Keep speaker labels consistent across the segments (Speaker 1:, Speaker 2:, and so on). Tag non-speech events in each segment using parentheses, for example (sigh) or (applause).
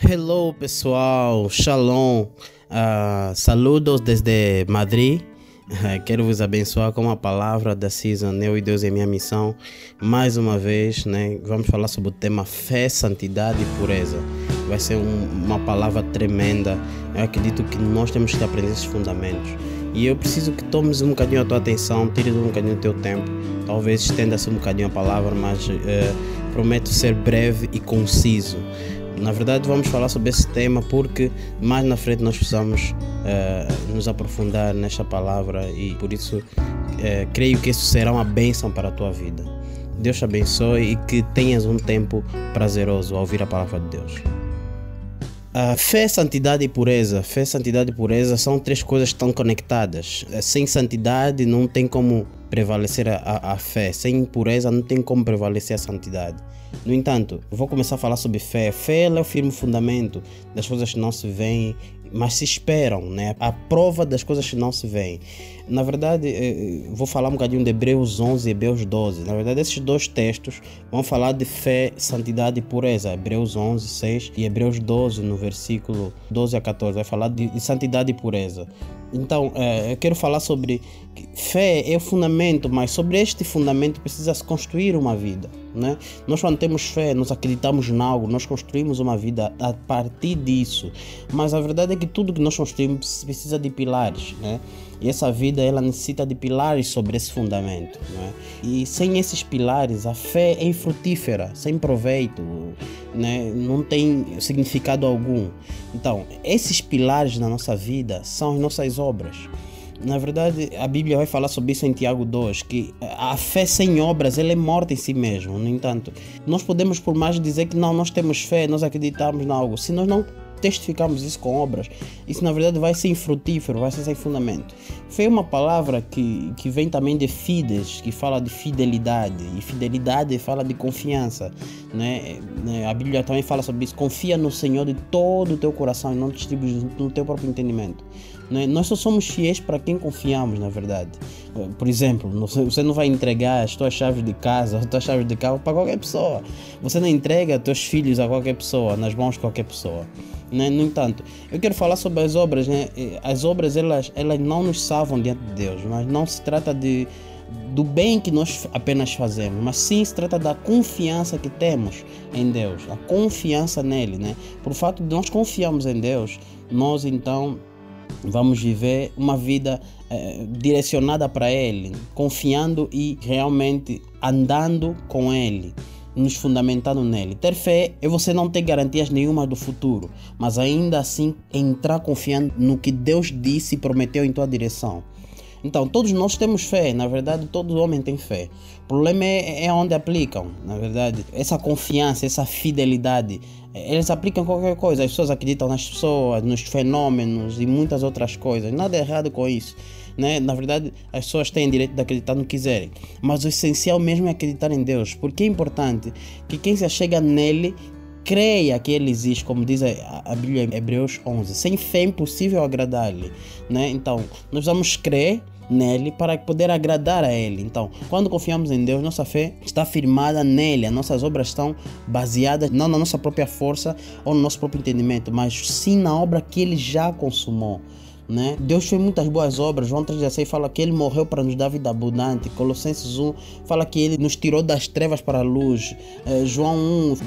Speaker 1: Hello pessoal, shalom, uh, saludos desde Madrid. Uh, quero vos abençoar com a palavra da season Eu e Deus é minha missão. Mais uma vez, né, vamos falar sobre o tema fé, santidade e pureza. Vai ser um, uma palavra tremenda. Eu acredito que nós temos que aprender esses fundamentos. E eu preciso que tomes um bocadinho a tua atenção, tires um bocadinho o teu tempo. Talvez estenda-se um bocadinho a palavra, mas uh, prometo ser breve e conciso. Na verdade, vamos falar sobre esse tema porque mais na frente nós precisamos uh, nos aprofundar nesta palavra e por isso uh, creio que isso será uma bênção para a tua vida. Deus te abençoe e que tenhas um tempo prazeroso ao ouvir a palavra de Deus. Uh, fé, santidade e pureza. Fé, santidade e pureza são três coisas que estão conectadas. Sem santidade não tem como prevalecer a, a, a fé. Sem pureza não tem como prevalecer a santidade. No entanto, vou começar a falar sobre fé. Fé é o firme fundamento das coisas que não se veem, mas se esperam, né? A prova das coisas que não se veem. Na verdade, eh, vou falar um bocadinho de Hebreus 11 e Hebreus 12. Na verdade, esses dois textos vão falar de fé, santidade e pureza. Hebreus 11, 6 e Hebreus 12, no versículo 12 a 14, vai falar de, de santidade e pureza. Então, é, eu quero falar sobre fé é o fundamento, mas sobre este fundamento precisa se construir uma vida. Né? Nós, quando temos fé, nós acreditamos em algo, nós construímos uma vida a partir disso. Mas a verdade é que tudo que nós construímos precisa de pilares. Né? E essa vida ela necessita de pilares sobre esse fundamento. Né? E sem esses pilares, a fé é infrutífera, sem proveito, né? não tem significado algum. Então, esses pilares na nossa vida são as nossas obras. Na verdade, a Bíblia vai falar sobre isso em Tiago 2, que a fé sem obras ela é morta em si mesmo. No entanto, nós podemos por mais dizer que não, nós temos fé, nós acreditamos em algo. Se nós não testificamos isso com obras, isso na verdade vai ser infrutífero, vai ser sem fundamento. É uma palavra que, que vem também de fides, que fala de fidelidade, e fidelidade fala de confiança. Né? né? A Bíblia também fala sobre isso. Confia no Senhor de todo o teu coração e não distribui no teu próprio entendimento. Né? Nós só somos fiéis para quem confiamos, na verdade. Por exemplo, você não vai entregar as tuas chaves de casa, as tuas chaves de carro para qualquer pessoa. Você não entrega teus filhos a qualquer pessoa, nas mãos de qualquer pessoa. Né? No entanto, eu quero falar sobre as obras. Né? As obras elas, elas não nos salvam diante de Deus, mas não se trata de do bem que nós apenas fazemos, mas sim se trata da confiança que temos em Deus, a confiança nele, né? Por fato de nós confiarmos em Deus, nós então vamos viver uma vida eh, direcionada para Ele, confiando e realmente andando com Ele nos fundamentando nele. Ter fé é você não ter garantias nenhuma do futuro, mas ainda assim entrar confiando no que Deus disse e prometeu em tua direção. Então, todos nós temos fé, na verdade, todo homem tem fé. O problema é, é onde aplicam, na verdade. Essa confiança, essa fidelidade, eles aplicam qualquer coisa. As pessoas acreditam nas pessoas, nos fenômenos e muitas outras coisas. Nada errado com isso. Né? Na verdade, as pessoas têm direito de acreditar no que quiserem. Mas o essencial mesmo é acreditar em Deus. Porque é importante que quem se achega nele creia que ele existe, como diz a Bíblia em Hebreus 11. Sem fé é impossível agradar-lhe. Né? Então, nós vamos crer nele para poder agradar a ele. Então, quando confiamos em Deus, nossa fé está firmada nele. As nossas obras estão baseadas não na nossa própria força ou no nosso próprio entendimento, mas sim na obra que ele já consumou. Né? Deus fez muitas boas obras. João 3,16 fala que ele morreu para nos dar vida abundante. Colossenses 1 fala que ele nos tirou das trevas para a luz. É, João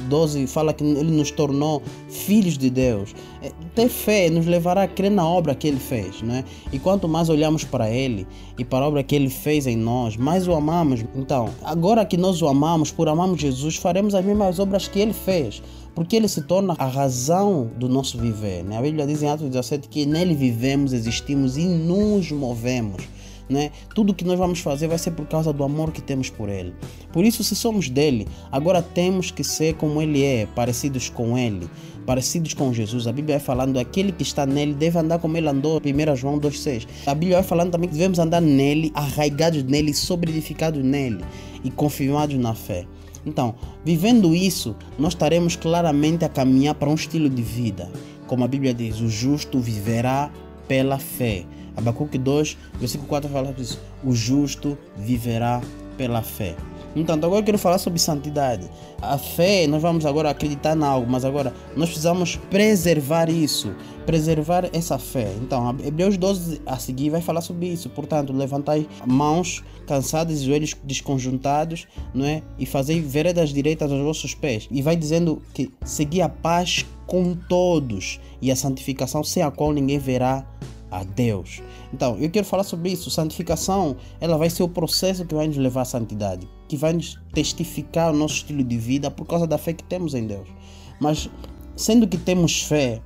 Speaker 1: 1,12 fala que ele nos tornou filhos de Deus. É, ter fé nos levará a crer na obra que ele fez. Né? E quanto mais olhamos para ele e para a obra que ele fez em nós, mais o amamos. Então, agora que nós o amamos, por amarmos Jesus, faremos as mesmas obras que ele fez porque ele se torna a razão do nosso viver. Né? A Bíblia diz em Atos 17 que nele vivemos, existimos e nos movemos. Né? Tudo que nós vamos fazer vai ser por causa do amor que temos por Ele. Por isso, se somos dele, agora temos que ser como Ele é, parecidos com Ele, parecidos com Jesus. A Bíblia vai falando aquele que está nele deve andar como Ele andou. 1 João 2,6. A Bíblia vai falando também que devemos andar nele, arraigados nele, sobreedificados nele e confirmados na fé. Então, vivendo isso, nós estaremos claramente a caminhar para um estilo de vida. Como a Bíblia diz, o justo viverá pela fé. Abacuque 2, versículo 4 fala isso. O justo viverá pela fé. Então, agora eu quero falar sobre santidade. A fé, nós vamos agora acreditar em algo, mas agora nós precisamos preservar isso, preservar essa fé. Então, Hebreus 12 a seguir vai falar sobre isso. Portanto, levantai mãos cansadas e joelhos desconjuntados, não é? E fazei veredas direitas aos vossos pés. E vai dizendo que segui a paz com todos e a santificação sem a qual ninguém verá a Deus. Então, eu quero falar sobre isso. Santificação, ela vai ser o processo que vai nos levar à santidade, que vai nos testificar o nosso estilo de vida por causa da fé que temos em Deus. Mas, sendo que temos fé,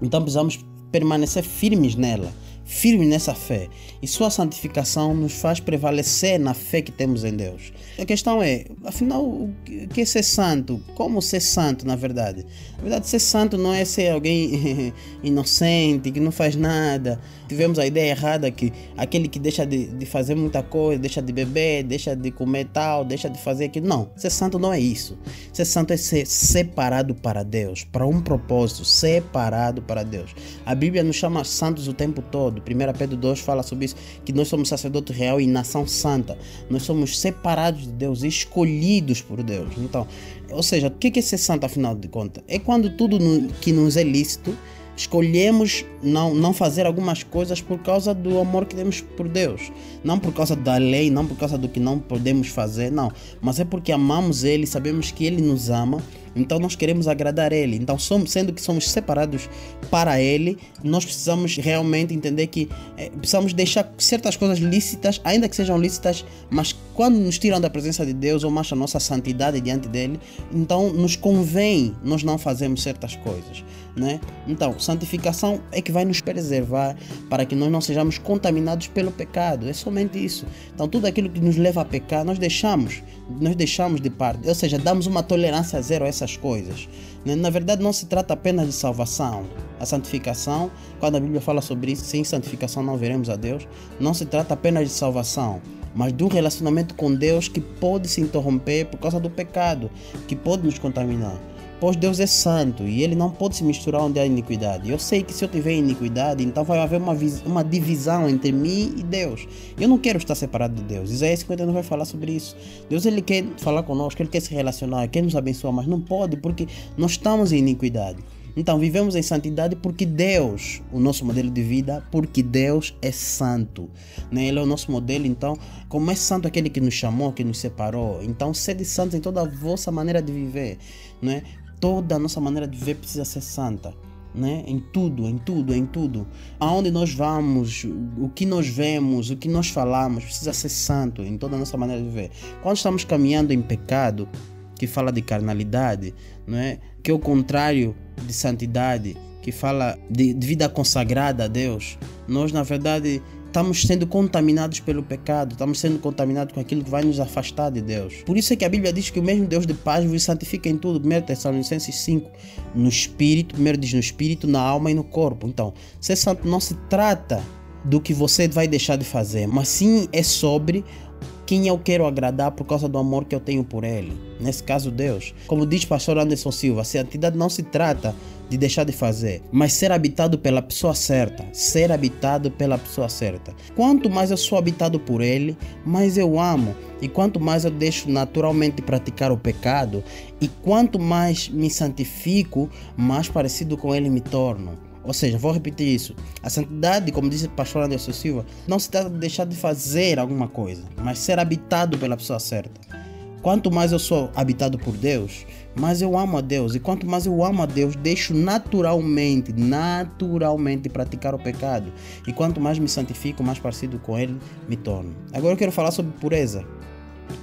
Speaker 1: então precisamos permanecer firmes nela firme nessa fé. E sua santificação nos faz prevalecer na fé que temos em Deus. A questão é, afinal, o que é ser santo? Como ser santo, na verdade? Na verdade, ser santo não é ser alguém (laughs) inocente, que não faz nada. Tivemos a ideia errada que aquele que deixa de, de fazer muita coisa, deixa de beber, deixa de comer tal, deixa de fazer aquilo. Não, ser santo não é isso. Ser santo é ser separado para Deus, para um propósito, separado para Deus. A Bíblia nos chama santos o tempo todo. 1 Pedro 2 fala sobre isso, que nós somos sacerdote real e nação santa. Nós somos separados de Deus, escolhidos por Deus. Então, ou seja, o que é ser santo afinal de contas? É quando tudo que nos é lícito escolhemos não, não fazer algumas coisas por causa do amor que temos por Deus. Não por causa da lei, não por causa do que não podemos fazer, não. Mas é porque amamos Ele, sabemos que Ele nos ama, então nós queremos agradar Ele. Então, somos, sendo que somos separados para Ele, nós precisamos realmente entender que é, precisamos deixar certas coisas lícitas, ainda que sejam lícitas, mas quando nos tiram da presença de Deus ou mancha a nossa santidade diante dele, então nos convém nós não fazermos certas coisas. Né? Então, santificação é que vai nos preservar para que nós não sejamos contaminados pelo pecado. É somente isso. Então, tudo aquilo que nos leva a pecar, nós deixamos, nós deixamos de parte. Ou seja, damos uma tolerância zero a essas coisas. Né? Na verdade, não se trata apenas de salvação. A santificação, quando a Bíblia fala sobre isso, sem santificação não veremos a Deus. Não se trata apenas de salvação, mas de um relacionamento com Deus que pode se interromper por causa do pecado, que pode nos contaminar pois Deus é santo e ele não pode se misturar onde há iniquidade. Eu sei que se eu tiver iniquidade, então vai haver uma, uma divisão entre mim e Deus. Eu não quero estar separado de Deus. Isaías 59 vai falar sobre isso. Deus ele quer falar conosco, ele quer se relacionar, quer nos abençoar, mas não pode porque nós estamos em iniquidade. Então, vivemos em santidade porque Deus, o nosso modelo de vida, porque Deus é santo. Né? Ele é o nosso modelo, então, como é santo aquele que nos chamou, que nos separou, então, sede santos em toda a vossa maneira de viver. Né? Toda a nossa maneira de viver precisa ser santa. Né? Em tudo, em tudo, em tudo. Aonde nós vamos, o que nós vemos, o que nós falamos, precisa ser santo em toda a nossa maneira de viver. Quando estamos caminhando em pecado, que fala de carnalidade, não é? Que é o contrário de santidade, que fala de, de vida consagrada a Deus. Nós, na verdade, estamos sendo contaminados pelo pecado, estamos sendo contaminados com aquilo que vai nos afastar de Deus. Por isso é que a Bíblia diz que o mesmo Deus de paz vos santifica em tudo. 1 Tessalonicenses 5, no espírito, primeiro diz no espírito, na alma e no corpo. Então, ser santo não se trata do que você vai deixar de fazer, mas sim é sobre quem eu quero agradar por causa do amor que eu tenho por ele. Nesse caso, Deus. Como diz pastor Anderson Silva, a santidade não se trata de deixar de fazer, mas ser habitado pela pessoa certa, ser habitado pela pessoa certa. Quanto mais eu sou habitado por Ele, mais eu amo, e quanto mais eu deixo naturalmente praticar o pecado, e quanto mais me santifico, mais parecido com Ele me torno. Ou seja, vou repetir isso. A santidade, como disse o pastor Anderson Silva, não se trata de deixar de fazer alguma coisa, mas ser habitado pela pessoa certa. Quanto mais eu sou habitado por Deus, mais eu amo a Deus. E quanto mais eu amo a Deus, deixo naturalmente, naturalmente praticar o pecado. E quanto mais me santifico, mais parecido com Ele me torno. Agora eu quero falar sobre pureza.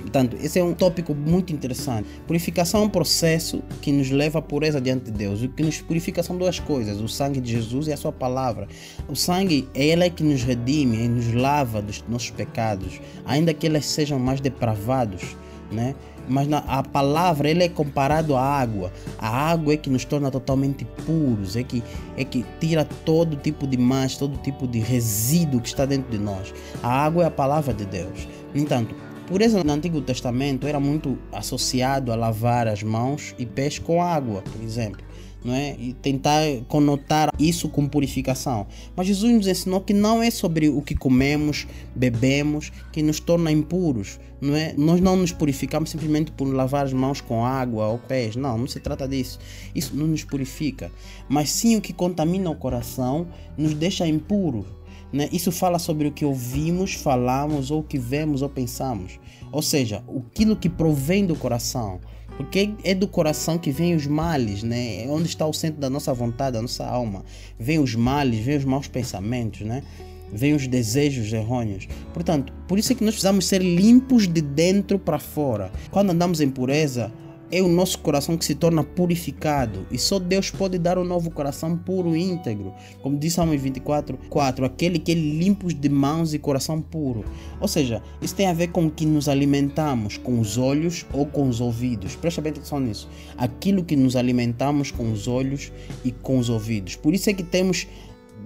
Speaker 1: Portanto, esse é um tópico muito interessante. Purificação é um processo que nos leva à pureza diante de Deus. O que nos purifica são duas coisas: o sangue de Jesus e a Sua palavra. O sangue é Ele que nos redime nos lava dos nossos pecados, ainda que eles sejam mais depravados. Né? Mas na, a palavra ele é comparado à água. A água é que nos torna totalmente puros, é que, é que tira todo tipo de mancha, todo tipo de resíduo que está dentro de nós. A água é a palavra de Deus. No entanto, Pureza no Antigo Testamento era muito associado a lavar as mãos e pés com água, por exemplo não é? E tentar conotar isso com purificação. Mas Jesus nos ensinou que não é sobre o que comemos, bebemos, que nos torna impuros, não é? Nós não nos purificamos simplesmente por lavar as mãos com água ou pés, não, não se trata disso. Isso não nos purifica, mas sim o que contamina o coração nos deixa impuros. Né? Isso fala sobre o que ouvimos, falamos, ou que vemos ou pensamos. Ou seja, aquilo que provém do coração. Porque é do coração que vem os males, né? É onde está o centro da nossa vontade, da nossa alma. Vem os males, vem os maus pensamentos, né? Vem os desejos errôneos. Portanto, por isso é que nós precisamos ser limpos de dentro para fora. Quando andamos em pureza, é o nosso coração que se torna purificado e só Deus pode dar um novo coração puro e íntegro. Como diz Salmo 24, 4, aquele que é limpo de mãos e coração puro. Ou seja, isso tem a ver com o que nos alimentamos, com os olhos ou com os ouvidos. Presta bem atenção nisso. Aquilo que nos alimentamos com os olhos e com os ouvidos. Por isso é que temos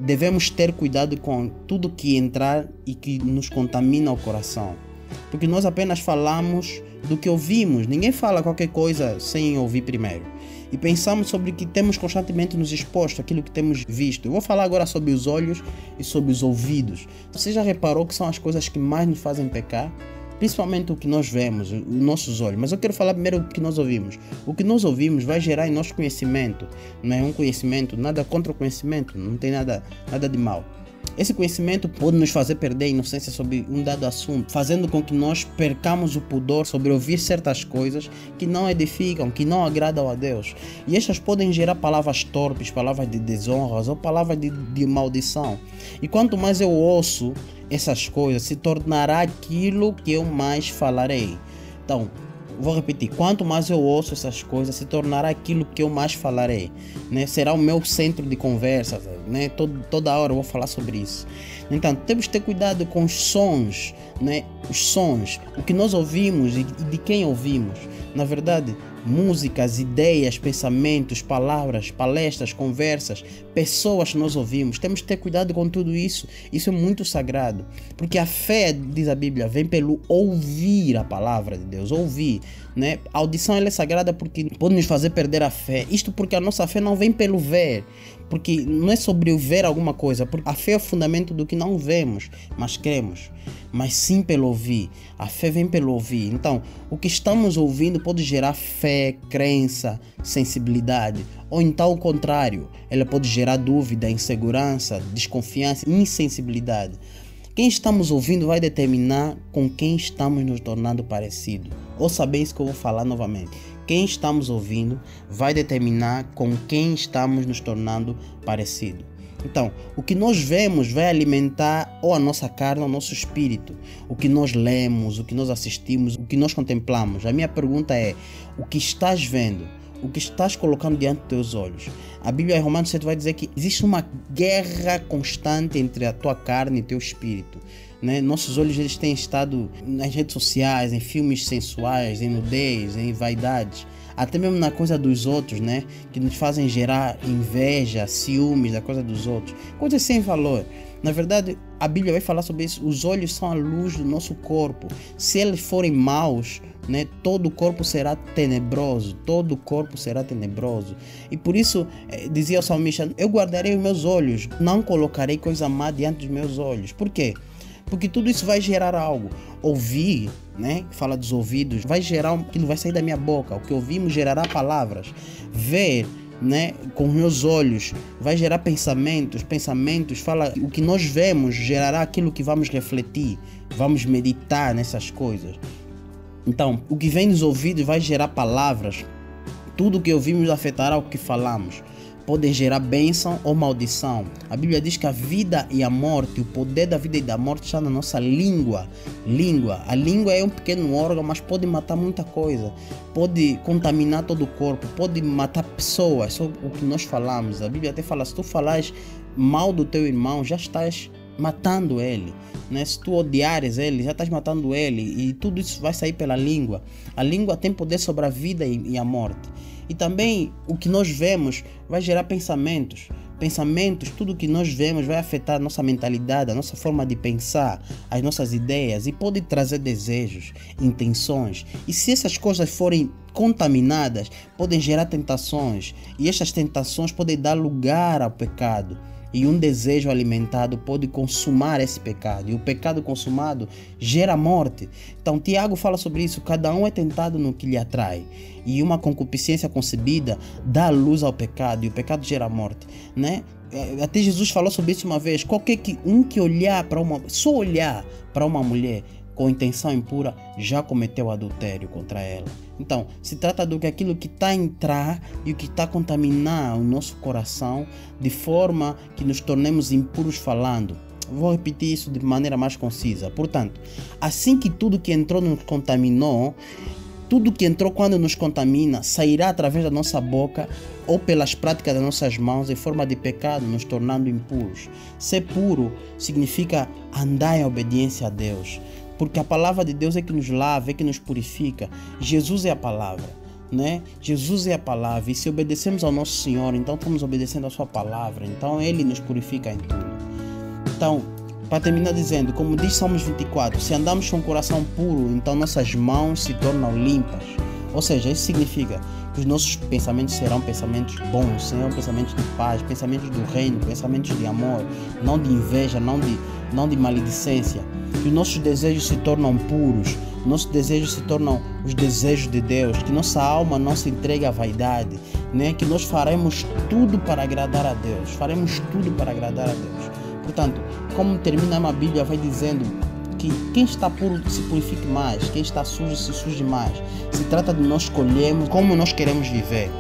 Speaker 1: devemos ter cuidado com tudo que entrar e que nos contamina o coração. Porque nós apenas falamos do que ouvimos. Ninguém fala qualquer coisa sem ouvir primeiro. E pensamos sobre o que temos constantemente nos exposto, aquilo que temos visto. Eu vou falar agora sobre os olhos e sobre os ouvidos. Você já reparou que são as coisas que mais nos fazem pecar? Principalmente o que nós vemos, os nossos olhos. Mas eu quero falar primeiro o que nós ouvimos. O que nós ouvimos vai gerar em nosso conhecimento. Não é um conhecimento, nada contra o conhecimento, não tem nada, nada de mal. Esse conhecimento pode nos fazer perder a inocência sobre um dado assunto, fazendo com que nós percamos o pudor sobre ouvir certas coisas que não edificam, que não agradam a Deus. E estas podem gerar palavras torpes, palavras de desonras ou palavras de, de maldição. E quanto mais eu ouço essas coisas, se tornará aquilo que eu mais falarei. Então, vou repetir, quanto mais eu ouço essas coisas, se tornará aquilo que eu mais falarei, né? Será o meu centro de conversa, né? Todo, toda hora eu vou falar sobre isso. Então, temos que ter cuidado com os sons, né? Os sons, o que nós ouvimos e de quem ouvimos. Na verdade, músicas, ideias, pensamentos, palavras, palestras, conversas, pessoas que nós ouvimos. Temos que ter cuidado com tudo isso. Isso é muito sagrado. Porque a fé, diz a Bíblia, vem pelo ouvir a palavra de Deus, ouvir. Né? A audição é sagrada porque pode nos fazer perder a fé. Isto porque a nossa fé não vem pelo ver, porque não é sobre o ver alguma coisa, porque a fé é o fundamento do que não vemos, mas cremos, mas sim pelo ouvir. A fé vem pelo ouvir. Então, o que estamos ouvindo pode gerar fé, crença, sensibilidade, ou então o contrário, ela pode gerar dúvida, insegurança, desconfiança, insensibilidade. Quem estamos ouvindo vai determinar com quem estamos nos tornando parecido. Ou saber isso que eu vou falar novamente quem estamos ouvindo vai determinar com quem estamos nos tornando parecido. Então, o que nós vemos vai alimentar ou a nossa carne ou o nosso espírito. O que nós lemos, o que nós assistimos, o que nós contemplamos. A minha pergunta é: o que estás vendo? O que estás colocando diante dos teus olhos? A Bíblia em Romanos 7 vai dizer que existe uma guerra constante entre a tua carne e o teu espírito. Né? Nossos olhos eles têm estado nas redes sociais, em filmes sensuais, em nudez, em vaidades, até mesmo na coisa dos outros, né? Que nos fazem gerar inveja, ciúmes da coisa dos outros, coisas sem valor. Na verdade, a Bíblia vai falar sobre isso. Os olhos são a luz do nosso corpo. Se eles forem maus, né, todo o corpo será tenebroso. Todo o corpo será tenebroso. E por isso, eh, dizia o salmista: Eu guardarei os meus olhos, não colocarei coisa má diante dos meus olhos. Por quê? Porque tudo isso vai gerar algo. Ouvir, né? Fala dos ouvidos, vai gerar aquilo vai sair da minha boca. O que ouvimos gerará palavras. Ver, né, com os meus olhos, vai gerar pensamentos. Pensamentos, fala o que nós vemos gerará aquilo que vamos refletir, vamos meditar nessas coisas. Então, o que vem dos ouvidos vai gerar palavras. Tudo que ouvimos afetará o que falamos podem gerar bênção ou maldição. A Bíblia diz que a vida e a morte, o poder da vida e da morte está na nossa língua. Língua. A língua é um pequeno órgão, mas pode matar muita coisa. Pode contaminar todo o corpo, pode matar pessoas. Só o que nós falamos. A Bíblia até fala: se tu falares mal do teu irmão, já estás matando ele. Né? Se tu odiares ele, já estás matando ele. E tudo isso vai sair pela língua. A língua tem poder sobre a vida e a morte. E também o que nós vemos vai gerar pensamentos. pensamentos, tudo que nós vemos vai afetar a nossa mentalidade, a nossa forma de pensar, as nossas ideias e pode trazer desejos, intenções. E se essas coisas forem contaminadas, podem gerar tentações e estas tentações podem dar lugar ao pecado e um desejo alimentado pode consumar esse pecado. E o pecado consumado gera morte. Então, Tiago fala sobre isso. Cada um é tentado no que lhe atrai. E uma concupiscência concebida dá luz ao pecado. E o pecado gera morte. Né? É, até Jesus falou sobre isso uma vez. Qualquer que, um que olhar para uma. Só olhar para uma mulher com intenção impura já cometeu adultério contra ela. Então, se trata do que aquilo que está a entrar e o que está a contaminar o nosso coração de forma que nos tornemos impuros falando. Vou repetir isso de maneira mais concisa. Portanto, assim que tudo que entrou nos contaminou, tudo que entrou quando nos contamina sairá através da nossa boca ou pelas práticas das nossas mãos em forma de pecado, nos tornando impuros. Ser puro significa andar em obediência a Deus porque a palavra de Deus é que nos lava, é que nos purifica. Jesus é a palavra, né? Jesus é a palavra, e se obedecemos ao nosso Senhor, então estamos obedecendo a sua palavra, então ele nos purifica em tudo. Então, para terminar dizendo, como diz Salmos 24, se andamos com o coração puro, então nossas mãos se tornam limpas. Ou seja, isso significa que os nossos pensamentos serão pensamentos bons, serão pensamentos de paz, pensamentos do reino, pensamentos de amor, não de inveja, não de, não de maledicência que nossos desejos se tornam puros, nossos desejos se tornam os desejos de Deus, que nossa alma não se entregue à vaidade, né? que nós faremos tudo para agradar a Deus, faremos tudo para agradar a Deus. Portanto, como termina a Bíblia, vai dizendo que quem está puro se purifique mais, quem está sujo se suje mais. Se trata de nós escolhermos como nós queremos viver.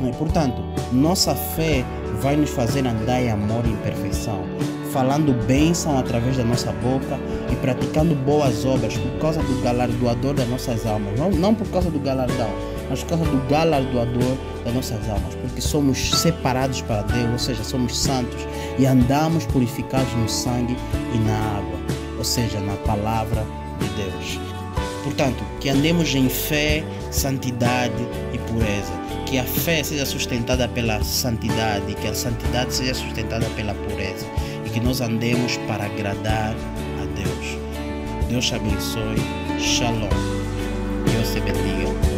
Speaker 1: E, portanto, nossa fé vai nos fazer andar em amor e em perfeição falando bênção através da nossa boca e praticando boas obras por causa do galardoador das nossas almas. Não, não por causa do galardão, mas por causa do galardoador das nossas almas, porque somos separados para Deus, ou seja, somos santos e andamos purificados no sangue e na água, ou seja, na palavra de Deus. Portanto, que andemos em fé, santidade e pureza. Que a fé seja sustentada pela santidade, que a santidade seja sustentada pela pureza que nós andemos para agradar Deus. Deus te abençoe. Shalom. Deus te bendiga.